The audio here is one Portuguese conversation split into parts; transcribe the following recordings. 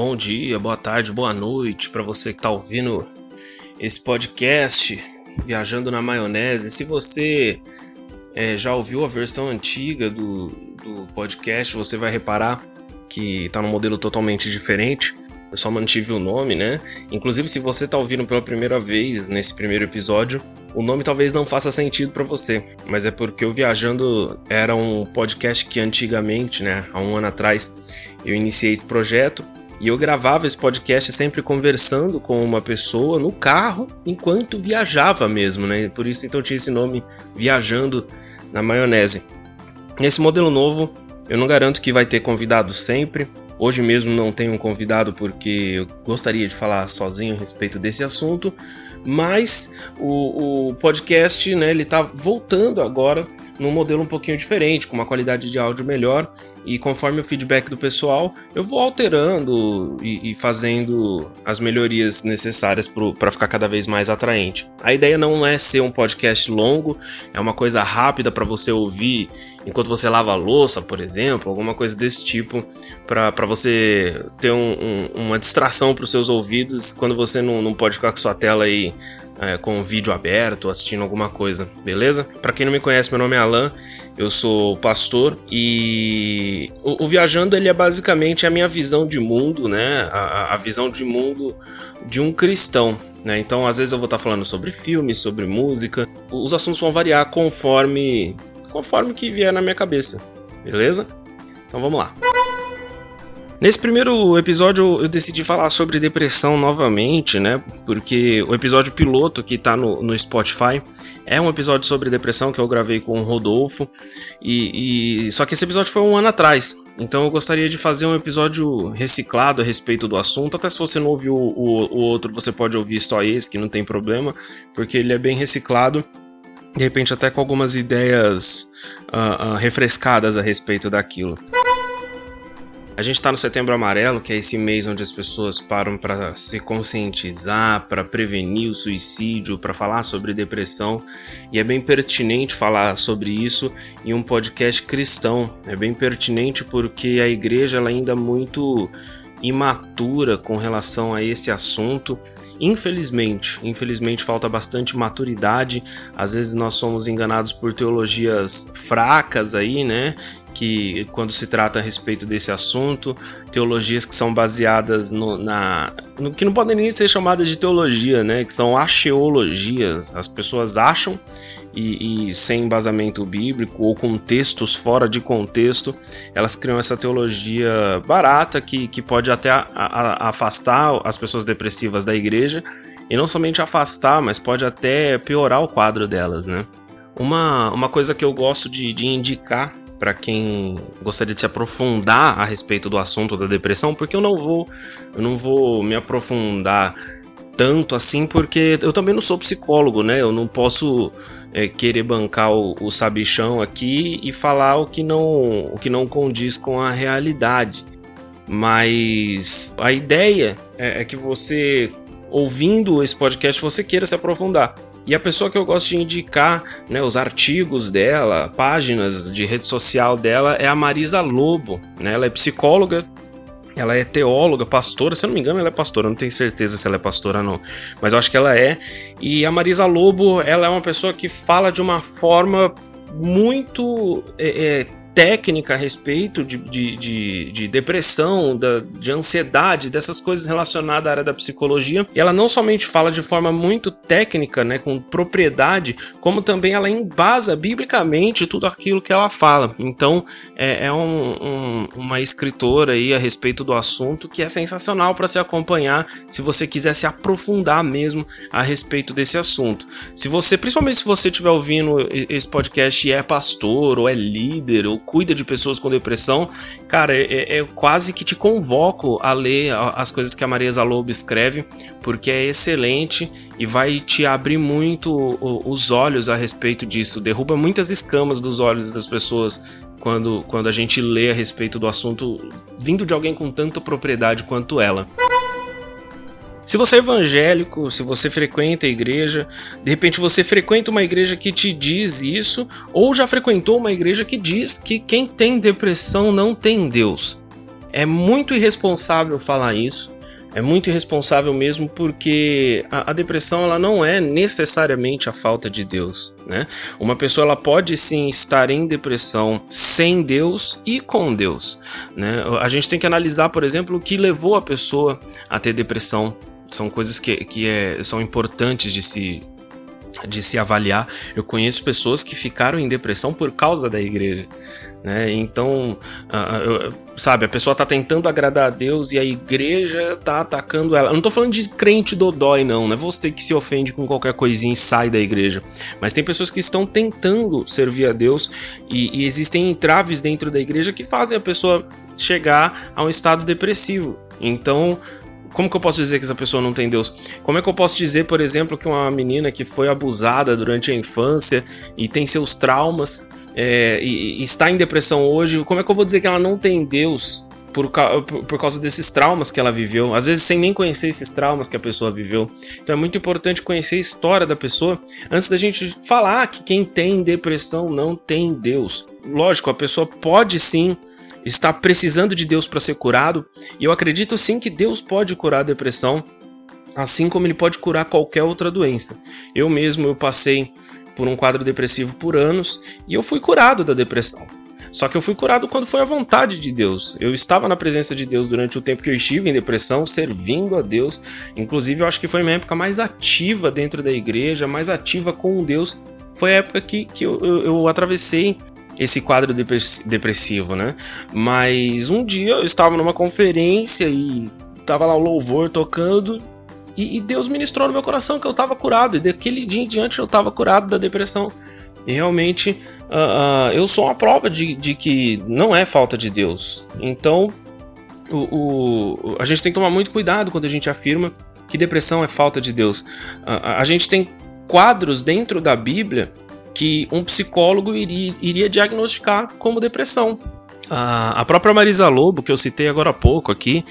Bom dia, boa tarde, boa noite para você que está ouvindo esse podcast Viajando na Maionese. Se você é, já ouviu a versão antiga do, do podcast, você vai reparar que está num modelo totalmente diferente. Eu só mantive o nome, né? Inclusive, se você está ouvindo pela primeira vez nesse primeiro episódio, o nome talvez não faça sentido para você, mas é porque o Viajando era um podcast que antigamente, né, há um ano atrás, eu iniciei esse projeto e eu gravava esse podcast sempre conversando com uma pessoa no carro enquanto viajava mesmo, né? Por isso então tinha esse nome Viajando na Maionese. Nesse modelo novo, eu não garanto que vai ter convidado sempre, Hoje mesmo não tenho um convidado porque eu gostaria de falar sozinho a respeito desse assunto, mas o, o podcast, né, ele tá voltando agora num modelo um pouquinho diferente, com uma qualidade de áudio melhor, e conforme o feedback do pessoal, eu vou alterando e, e fazendo as melhorias necessárias para ficar cada vez mais atraente. A ideia não é ser um podcast longo, é uma coisa rápida para você ouvir enquanto você lava a louça, por exemplo, alguma coisa desse tipo, para você ter um, um, uma distração para os seus ouvidos quando você não, não pode ficar com sua tela aí é, com o vídeo aberto, assistindo alguma coisa, beleza? Para quem não me conhece, meu nome é Alan, eu sou pastor e o, o, Viajando ele é basicamente a minha visão de mundo, né? A, a visão de mundo de um cristão, né? Então, às vezes eu vou estar falando sobre filmes, sobre música. Os assuntos vão variar conforme conforme que vier na minha cabeça, beleza? Então vamos lá. Nesse primeiro episódio eu decidi falar sobre depressão novamente, né? Porque o episódio piloto que tá no, no Spotify é um episódio sobre depressão que eu gravei com o Rodolfo. E, e, Só que esse episódio foi um ano atrás. Então eu gostaria de fazer um episódio reciclado a respeito do assunto. Até se você não ouviu o, o, o outro, você pode ouvir só esse, que não tem problema, porque ele é bem reciclado de repente até com algumas ideias uh, uh, refrescadas a respeito daquilo. A gente está no Setembro Amarelo, que é esse mês onde as pessoas param para se conscientizar, para prevenir o suicídio, para falar sobre depressão, e é bem pertinente falar sobre isso em um podcast cristão. É bem pertinente porque a igreja ela ainda é muito imatura com relação a esse assunto. Infelizmente, infelizmente falta bastante maturidade. Às vezes nós somos enganados por teologias fracas aí, né? Que quando se trata a respeito desse assunto, teologias que são baseadas no, na no, que não podem nem ser chamadas de teologia, né? Que são acheologias. As pessoas acham e, e, sem embasamento bíblico ou com textos fora de contexto, elas criam essa teologia barata que, que pode até a, a, afastar as pessoas depressivas da igreja e não somente afastar, mas pode até piorar o quadro delas, né? Uma, uma coisa que eu gosto de, de indicar para quem gostaria de se aprofundar a respeito do assunto da depressão, porque eu não vou, eu não vou me aprofundar tanto assim, porque eu também não sou psicólogo, né? Eu não posso é, querer bancar o, o, sabichão aqui e falar o que não, o que não condiz com a realidade. Mas a ideia é, é que você ouvindo esse podcast você queira se aprofundar. E a pessoa que eu gosto de indicar, né, os artigos dela, páginas de rede social dela é a Marisa Lobo, né? Ela é psicóloga, ela é teóloga, pastora, se eu não me engano, ela é pastora, não tenho certeza se ela é pastora não, mas eu acho que ela é. E a Marisa Lobo, ela é uma pessoa que fala de uma forma muito é, é, técnica a respeito de, de, de, de depressão, da, de ansiedade, dessas coisas relacionadas à área da psicologia. E ela não somente fala de forma muito técnica, né, com propriedade, como também ela embasa biblicamente tudo aquilo que ela fala. Então é, é um, um, uma escritora aí a respeito do assunto que é sensacional para se acompanhar se você quiser se aprofundar mesmo a respeito desse assunto. Se você, principalmente se você estiver ouvindo esse podcast e é pastor ou é líder ou cuida de pessoas com depressão, cara, é, é, é quase que te convoco a ler as coisas que a Maria Zalobo escreve, porque é excelente e vai te abrir muito os olhos a respeito disso, derruba muitas escamas dos olhos das pessoas quando, quando a gente lê a respeito do assunto vindo de alguém com tanta propriedade quanto ela. Se você é evangélico, se você frequenta a igreja, de repente você frequenta uma igreja que te diz isso, ou já frequentou uma igreja que diz que quem tem depressão não tem Deus. É, muito irresponsável falar isso. É muito irresponsável mesmo porque a, a, depressão ela não é necessariamente a falta de Deus, né? Uma pessoa ela pode sim estar em depressão sem Deus e com Deus, né? A gente tem que analisar, por exemplo, o que levou a pessoa a ter depressão. São coisas que, que é, são importantes de se de se avaliar. Eu conheço pessoas que ficaram em depressão por causa da igreja. Né? Então, uh, sabe, a pessoa tá tentando agradar a Deus e a igreja tá atacando ela. Eu não tô falando de crente dodói, não, não é você que se ofende com qualquer coisinha e sai da igreja. Mas tem pessoas que estão tentando servir a Deus e, e existem entraves dentro da igreja que fazem a pessoa chegar a um estado depressivo. Então, como que eu posso dizer que essa pessoa não tem Deus? Como é que eu posso dizer, por exemplo, que uma menina que foi abusada durante a infância e tem seus traumas é, e, e, está em depressão hoje, como é que eu vou dizer que ela não tem Deus por, por, causa desses traumas que ela viveu? Às vezes sem nem conhecer esses traumas que a pessoa viveu. Então é muito importante conhecer a história da pessoa antes da gente falar que quem tem depressão não tem Deus. Lógico, a pessoa pode sim está precisando de Deus para ser curado, e eu acredito sim que Deus pode curar a depressão, assim como ele pode curar qualquer outra doença. Eu mesmo eu passei por um quadro depressivo por anos e eu fui curado da depressão. Só que eu fui curado quando foi a vontade de Deus. Eu estava na presença de Deus durante o tempo que eu estive em depressão, servindo a Deus. Inclusive, eu acho que foi minha época mais ativa dentro da igreja, mais ativa com Deus. Foi a época que, que eu, eu, eu atravessei esse quadro depressivo, né? Mas um dia eu estava numa conferência e tava lá o louvor tocando e Deus ministrou no meu coração que eu estava curado e daquele dia em diante eu estava curado da depressão. E realmente uh, uh, eu sou uma prova de, de, que não é falta de Deus. Então o, o, a gente tem que tomar muito cuidado quando a gente afirma que depressão é falta de Deus. Uh, a gente tem quadros dentro da Bíblia que um psicólogo iria, iria diagnosticar como depressão. A, a própria Marisa Lobo, que eu citei agora há pouco aqui,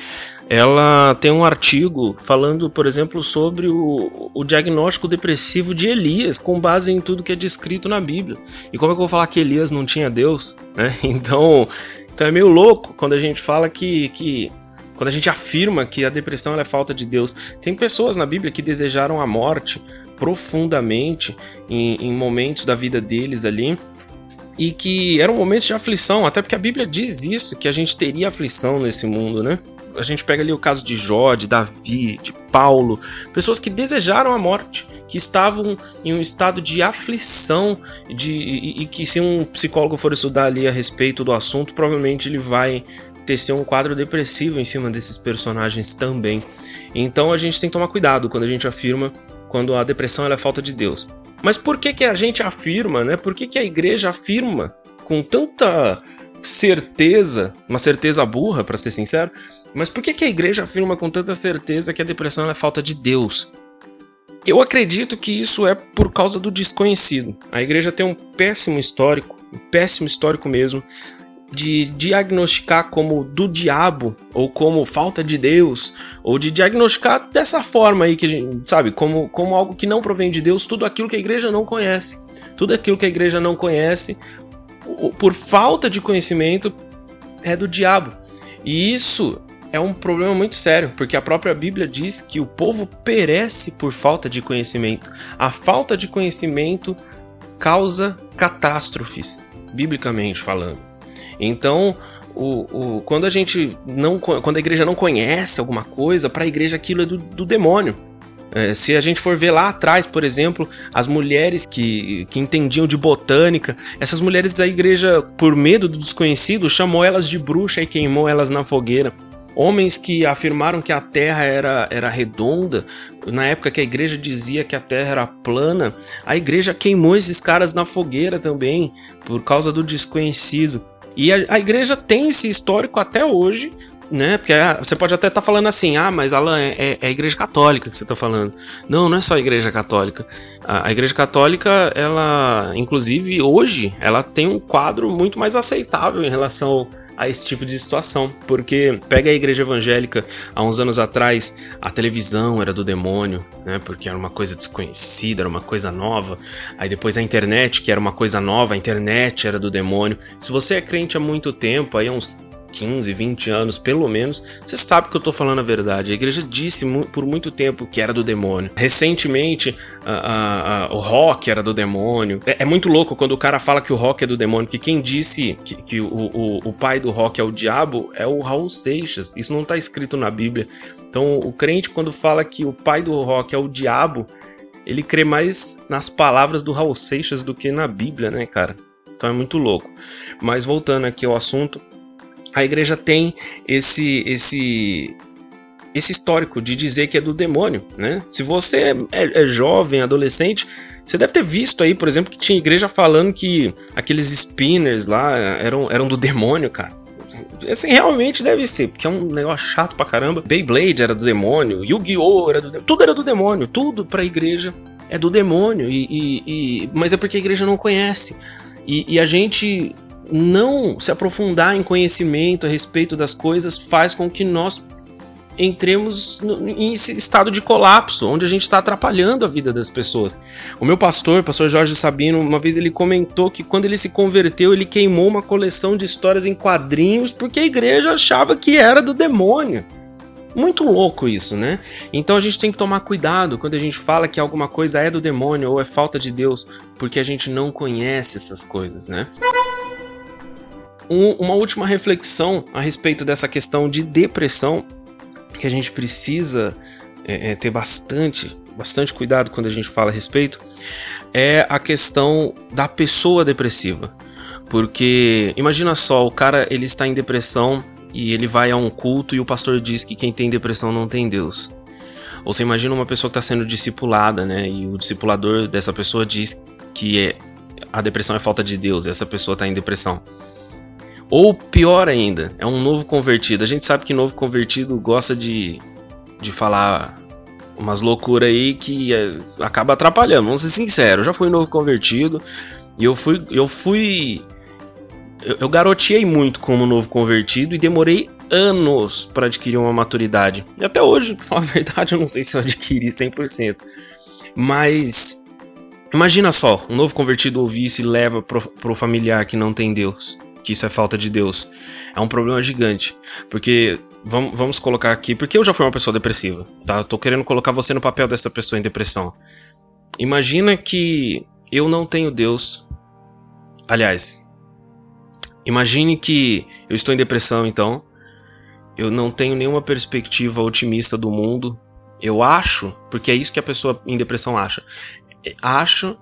ela tem um artigo falando, por exemplo, sobre o, o, diagnóstico depressivo de Elias, com base em tudo que é descrito na Bíblia. E como é que eu vou falar que Elias não tinha Deus? Né? Então, então é meio louco quando a gente fala que, que quando a gente afirma que a depressão é falta de Deus. Tem pessoas na Bíblia que desejaram a morte, profundamente em, em momentos da vida deles ali e que eram momentos de aflição, até porque a Bíblia diz isso, que a gente teria aflição nesse mundo, né? A gente pega ali o caso de Jó, de Davi, de Paulo, pessoas que desejaram a morte, que estavam em um estado de aflição, de, e, e que se um psicólogo for estudar ali a respeito do assunto, provavelmente ele vai tecer um quadro depressivo em cima desses personagens também. Então a gente tem que tomar cuidado quando a gente afirma quando a depressão é falta de Deus. Mas por que, que a gente afirma, né? Por que, que a igreja afirma com tanta certeza, uma certeza burra, para ser sincero, mas por que, que a igreja afirma com tanta certeza que a depressão é falta de Deus? Eu acredito que isso é por causa do desconhecido. A igreja tem um péssimo histórico, um péssimo histórico mesmo, de diagnosticar como do diabo ou como falta de Deus ou de diagnosticar dessa forma aí que a gente sabe como, como algo que não provém de Deus tudo aquilo que a igreja não conhece. Tudo aquilo que a igreja não conhece por falta de conhecimento é do diabo. E isso é um problema muito sério porque a própria Bíblia diz que o povo perece por falta de conhecimento. A falta de conhecimento causa catástrofes biblicamente falando então, o, o, quando a gente não. Quando a igreja não conhece alguma coisa, para a igreja aquilo é do, do demônio. É, se a gente for ver lá atrás, por exemplo, as mulheres que, que entendiam de botânica, essas mulheres a igreja, por medo do desconhecido, chamou elas de bruxa e queimou elas na fogueira. Homens que afirmaram que a terra era, era redonda, na época que a igreja dizia que a terra era plana, a igreja queimou esses caras na fogueira também, por causa do desconhecido. E a, a igreja tem esse histórico até hoje, né? Porque ah, você pode até estar tá falando assim, ah, mas Alan, é, é, é, a igreja católica que você está falando. Não, não é só a igreja católica. A, a, igreja católica, ela, inclusive hoje, ela tem um quadro muito mais aceitável em relação a esse tipo de situação. Porque pega a igreja evangélica, há uns anos atrás, a televisão era do demônio, né? Porque era uma coisa desconhecida, era uma coisa nova. Aí depois a internet, que era uma coisa nova, a internet era do demônio. Se você é crente há muito tempo, aí há uns 15, 20 anos, pelo menos, você sabe que eu tô falando a verdade. A igreja disse por muito tempo que era do demônio. Recentemente, a, a, a, o rock era do demônio. É, é, muito louco quando o cara fala que o rock é do demônio, que quem disse que, que o, o, o, pai do rock é o diabo é o Raul Seixas. Isso não tá escrito na Bíblia. Então, o crente, quando fala que o pai do rock é o diabo, ele crê mais nas palavras do Raul Seixas do que na Bíblia, né, cara? Então é muito louco. Mas voltando aqui ao assunto, a igreja tem esse esse esse histórico de dizer que é do demônio, né? Se você é, é, jovem, adolescente, você deve ter visto aí, por exemplo, que tinha igreja falando que aqueles spinners lá eram, eram do demônio, cara. Assim, realmente deve ser, porque é um negócio chato pra caramba. Beyblade era do demônio, Yu-Gi-Oh! era do demônio, tudo era do demônio, tudo pra igreja é do demônio, e, e, e... mas é porque a igreja não conhece. E, e a gente não se aprofundar em conhecimento a respeito das coisas faz com que nós entremos em estado de colapso, onde a gente está atrapalhando a vida das pessoas. O meu pastor, pastor Jorge Sabino, uma vez ele comentou que quando ele se converteu, ele queimou uma coleção de histórias em quadrinhos porque a igreja achava que era do demônio. Muito louco isso, né? Então a gente tem que tomar cuidado quando a gente fala que alguma coisa é do demônio ou é falta de Deus, porque a gente não conhece essas coisas, né? Um, uma última reflexão a respeito dessa questão de depressão, que a gente precisa é, é, ter bastante, bastante cuidado quando a gente fala a respeito, é a questão da pessoa depressiva. Porque imagina só, o cara ele está em depressão e ele vai a um culto e o pastor diz que quem tem depressão não tem Deus. Ou você imagina uma pessoa que está sendo discipulada, né? E o discipulador dessa pessoa diz que é, a depressão é falta de Deus, e essa pessoa está em depressão. Ou pior ainda, é um novo convertido. A gente sabe que novo convertido gosta de, de falar umas loucuras aí que é, acaba atrapalhando. Vamos ser sinceros, eu já fui novo convertido e eu fui, eu fui eu, eu garoteei muito como novo convertido e demorei anos para adquirir uma maturidade. E até hoje, pra falar a verdade, eu não sei se eu adquiri 100%. Mas imagina só, um novo convertido ouvir isso e leva pro, pro familiar que não tem Deus, que isso é falta de Deus. É um problema gigante, porque vamos, vamos colocar aqui, porque eu já fui uma pessoa depressiva, tá? Eu tô querendo colocar você no papel dessa pessoa em depressão. Imagina que eu não tenho Deus. Aliás, Imagine que eu estou em depressão, então. Eu não tenho nenhuma perspectiva otimista do mundo. Eu acho, porque é isso que a pessoa em depressão acha. Acho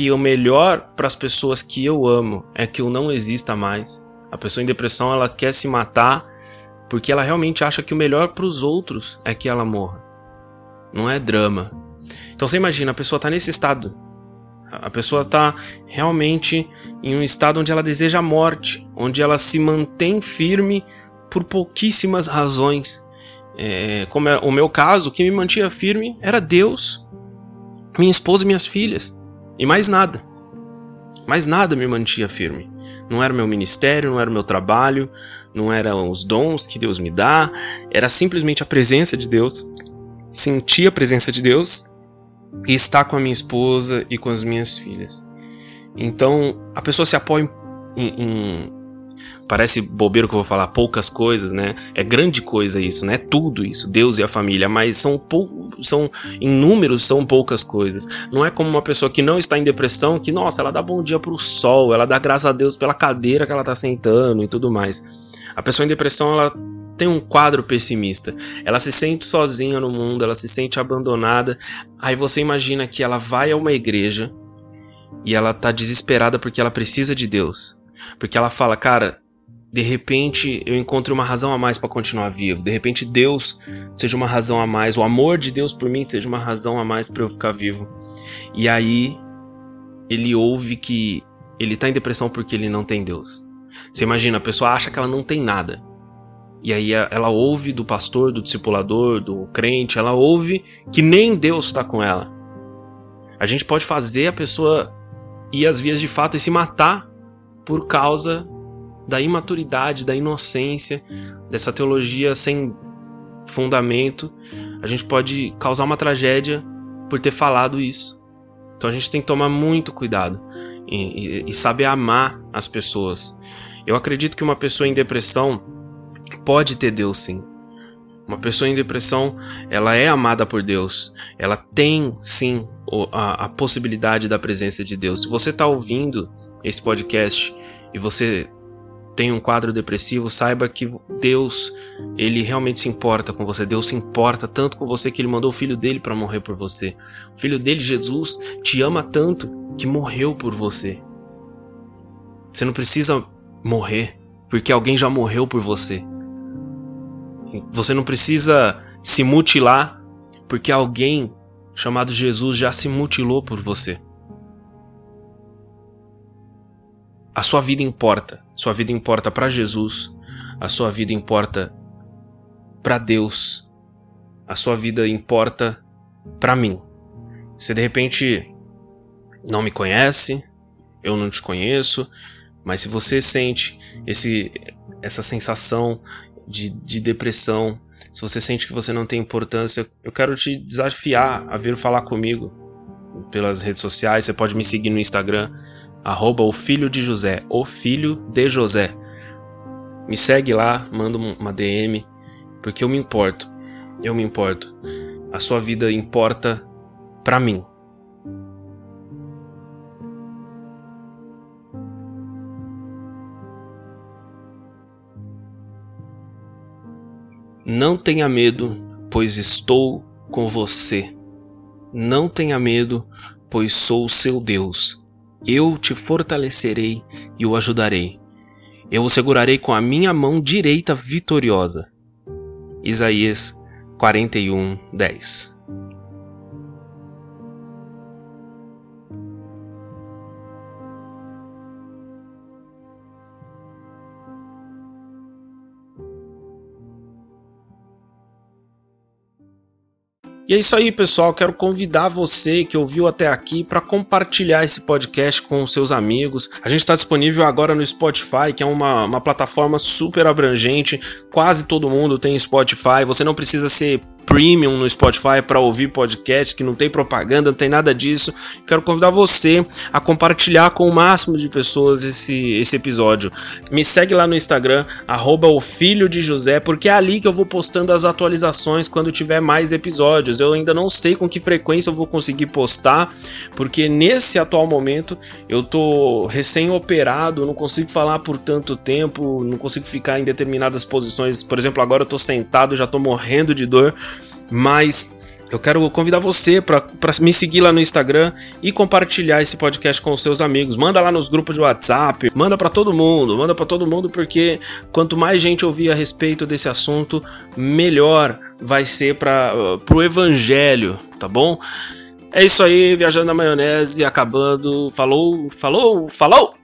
que o melhor para as pessoas que eu amo é que eu não exista mais. A pessoa em depressão ela quer se matar porque ela realmente acha que o melhor para os outros é que ela morra. Não é drama. Então você imagina, a pessoa está nesse estado a pessoa está realmente em um estado onde ela deseja a morte, onde ela se mantém firme por pouquíssimas razões. É, como é o meu caso, o que me mantinha firme era Deus, minha esposa e minhas filhas, e mais nada. Mais nada me mantinha firme. Não era o meu ministério, não era o meu trabalho, não eram os dons que Deus me dá, era simplesmente a presença de Deus. Sentir a presença de Deus e estar com a minha esposa e com as minhas filhas. Então, a pessoa se apoia em, em parece bobeiro que eu vou falar poucas coisas, né? É grande coisa isso, né? Tudo isso, Deus e a família, mas são pou... são em números são poucas coisas. Não é como uma pessoa que não está em depressão que, nossa, ela dá bom dia pro sol, ela dá graças a Deus pela cadeira que ela tá sentando e tudo mais. A pessoa em depressão, ela tem um quadro pessimista. Ela se sente sozinha no mundo, ela se sente abandonada. Aí você imagina que ela vai a uma igreja e ela tá desesperada porque ela precisa de Deus. Porque ela fala, cara, de repente eu encontro uma razão a mais para continuar vivo. De repente Deus seja uma razão a mais, o amor de Deus por mim seja uma razão a mais para eu ficar vivo. E aí ele ouve que ele tá em depressão porque ele não tem Deus. Você imagina, a pessoa acha que ela não tem nada. E aí ela ouve do pastor, do discipulador, do crente, ela ouve que nem Deus está com ela. A gente pode fazer a pessoa ir às vias de fato e se matar por causa da imaturidade, da inocência, dessa teologia sem fundamento. A gente pode causar uma tragédia por ter falado isso. Então a gente tem que tomar muito cuidado e, e, e saber amar as pessoas. Eu acredito que uma pessoa em depressão pode ter Deus sim. Uma pessoa em depressão, ela é amada por Deus. Ela tem sim a, a possibilidade da presença de Deus. Se você está ouvindo esse podcast e você tem um quadro depressivo, saiba que Deus, ele realmente se importa com você. Deus se importa tanto com você que ele mandou o filho dele para morrer por você. O filho dele, Jesus, te ama tanto que morreu por você. Você não precisa morrer, porque alguém já morreu por você. Você não precisa se mutilar, porque alguém chamado Jesus já se mutilou por você. A sua vida importa. Sua vida importa para Jesus. A sua vida importa para Deus. A sua vida importa para mim. Se de repente não me conhece, eu não te conheço, mas se você sente esse, essa sensação de, de depressão, se você sente que você não tem importância, eu quero te desafiar a vir falar comigo pelas redes sociais. Você pode me seguir no Instagram, arroba o filho de José, o filho de José. Me segue lá, manda uma DM, porque eu me importo. Eu me importo. A sua vida importa para mim. Não tenha medo, pois estou com você. Não tenha medo, pois sou seu Deus. Eu te fortalecerei e o ajudarei. Eu o segurarei com a minha mão direita vitoriosa. Isaías 41, 10 E é isso aí, pessoal. Quero convidar você que ouviu até aqui para compartilhar esse podcast com seus amigos. A gente está disponível agora no Spotify, que é uma, uma plataforma super abrangente. Quase todo mundo tem Spotify. Você não precisa ser premium no Spotify para ouvir podcast, que não tem propaganda, não tem nada disso. Quero convidar você a compartilhar com o máximo de pessoas esse, esse episódio. Me segue lá no Instagram, arroba José, porque é ali que eu vou postando as atualizações quando tiver mais episódios. Eu ainda não sei com que frequência eu vou conseguir postar, porque nesse atual momento eu tô recém-operado, não consigo falar por tanto tempo, não consigo ficar em determinadas posições. Por exemplo, agora eu tô sentado, já tô morrendo de dor. Mas eu quero convidar você para me seguir lá no Instagram e compartilhar esse podcast com os seus amigos. Manda lá nos grupos de WhatsApp, manda para todo mundo, manda para todo mundo porque quanto mais gente ouvir a respeito desse assunto, melhor vai ser para o evangelho, tá bom? É isso aí, viajando na maionese, acabando. Falou, falou, falou!